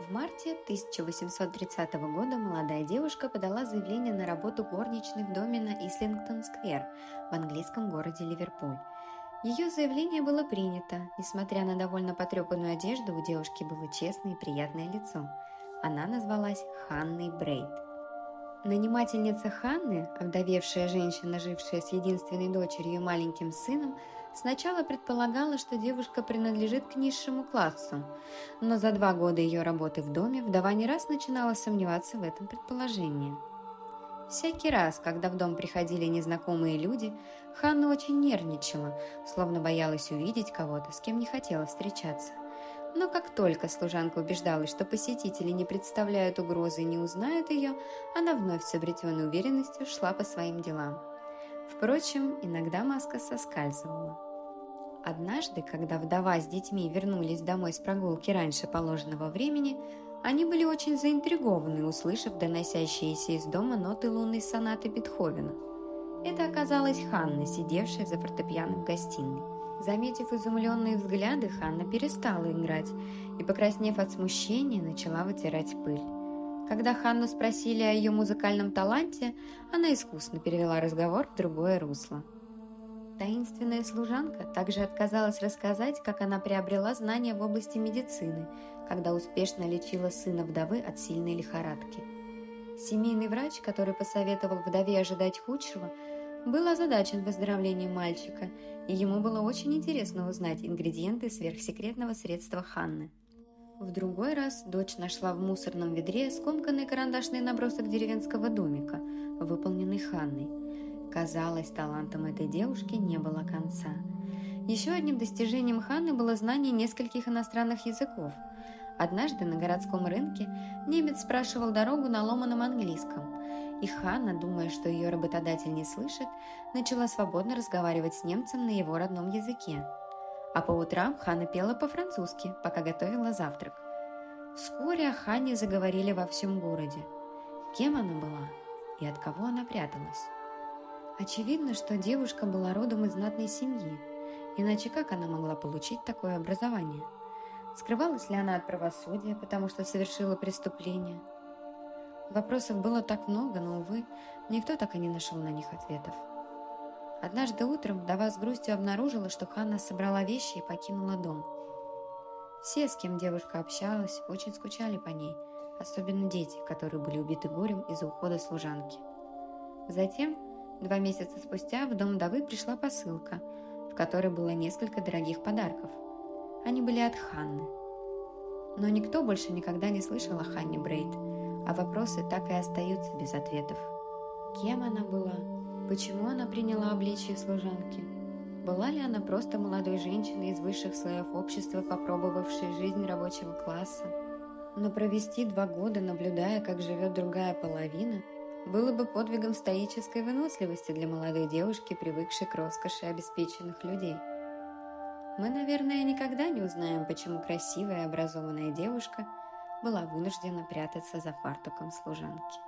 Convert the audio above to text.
В марте 1830 года молодая девушка подала заявление на работу горничной в доме на Ислингтон-сквер в английском городе Ливерпуль. Ее заявление было принято. Несмотря на довольно потрепанную одежду, у девушки было честное и приятное лицо. Она назвалась Ханной Брейд. Нанимательница Ханны, овдовевшая женщина, жившая с единственной дочерью и маленьким сыном, сначала предполагала, что девушка принадлежит к низшему классу, но за два года ее работы в доме вдова не раз начинала сомневаться в этом предположении. Всякий раз, когда в дом приходили незнакомые люди, Ханна очень нервничала, словно боялась увидеть кого-то, с кем не хотела встречаться. Но как только служанка убеждалась, что посетители не представляют угрозы и не узнают ее, она вновь с обретенной уверенностью шла по своим делам. Впрочем, иногда маска соскальзывала. Однажды, когда вдова с детьми вернулись домой с прогулки раньше положенного времени, они были очень заинтригованы, услышав доносящиеся из дома ноты лунной сонаты Бетховена. Это оказалась Ханна, сидевшая за фортепиано в гостиной. Заметив изумленные взгляды, Ханна перестала играть и, покраснев от смущения, начала вытирать пыль. Когда Ханну спросили о ее музыкальном таланте, она искусно перевела разговор в другое русло. Таинственная служанка также отказалась рассказать, как она приобрела знания в области медицины, когда успешно лечила сына вдовы от сильной лихорадки. Семейный врач, который посоветовал вдове ожидать худшего, был озадачен выздоровлением мальчика, и ему было очень интересно узнать ингредиенты сверхсекретного средства Ханны. В другой раз дочь нашла в мусорном ведре скомканный карандашный набросок деревенского домика, выполненный Ханной. Казалось, талантом этой девушки не было конца. Еще одним достижением Ханны было знание нескольких иностранных языков. Однажды на городском рынке немец спрашивал дорогу на ломаном английском – и Ханна, думая, что ее работодатель не слышит, начала свободно разговаривать с немцем на его родном языке. А по утрам Ханна пела по-французски, пока готовила завтрак. Вскоре о Ханне заговорили во всем городе. Кем она была и от кого она пряталась? Очевидно, что девушка была родом из знатной семьи, иначе как она могла получить такое образование? Скрывалась ли она от правосудия, потому что совершила преступление – Вопросов было так много, но, увы, никто так и не нашел на них ответов. Однажды утром вдова с грустью обнаружила, что Ханна собрала вещи и покинула дом. Все, с кем девушка общалась, очень скучали по ней, особенно дети, которые были убиты горем из-за ухода служанки. Затем, два месяца спустя, в дом вдовы пришла посылка, в которой было несколько дорогих подарков. Они были от Ханны. Но никто больше никогда не слышал о Ханне Брейд – а вопросы так и остаются без ответов. Кем она была? Почему она приняла обличие служанки? Была ли она просто молодой женщиной из высших слоев общества, попробовавшей жизнь рабочего класса? Но провести два года, наблюдая, как живет другая половина, было бы подвигом стоической выносливости для молодой девушки, привыкшей к роскоши обеспеченных людей. Мы, наверное, никогда не узнаем, почему красивая и образованная девушка – была вынуждена прятаться за фартуком служанки.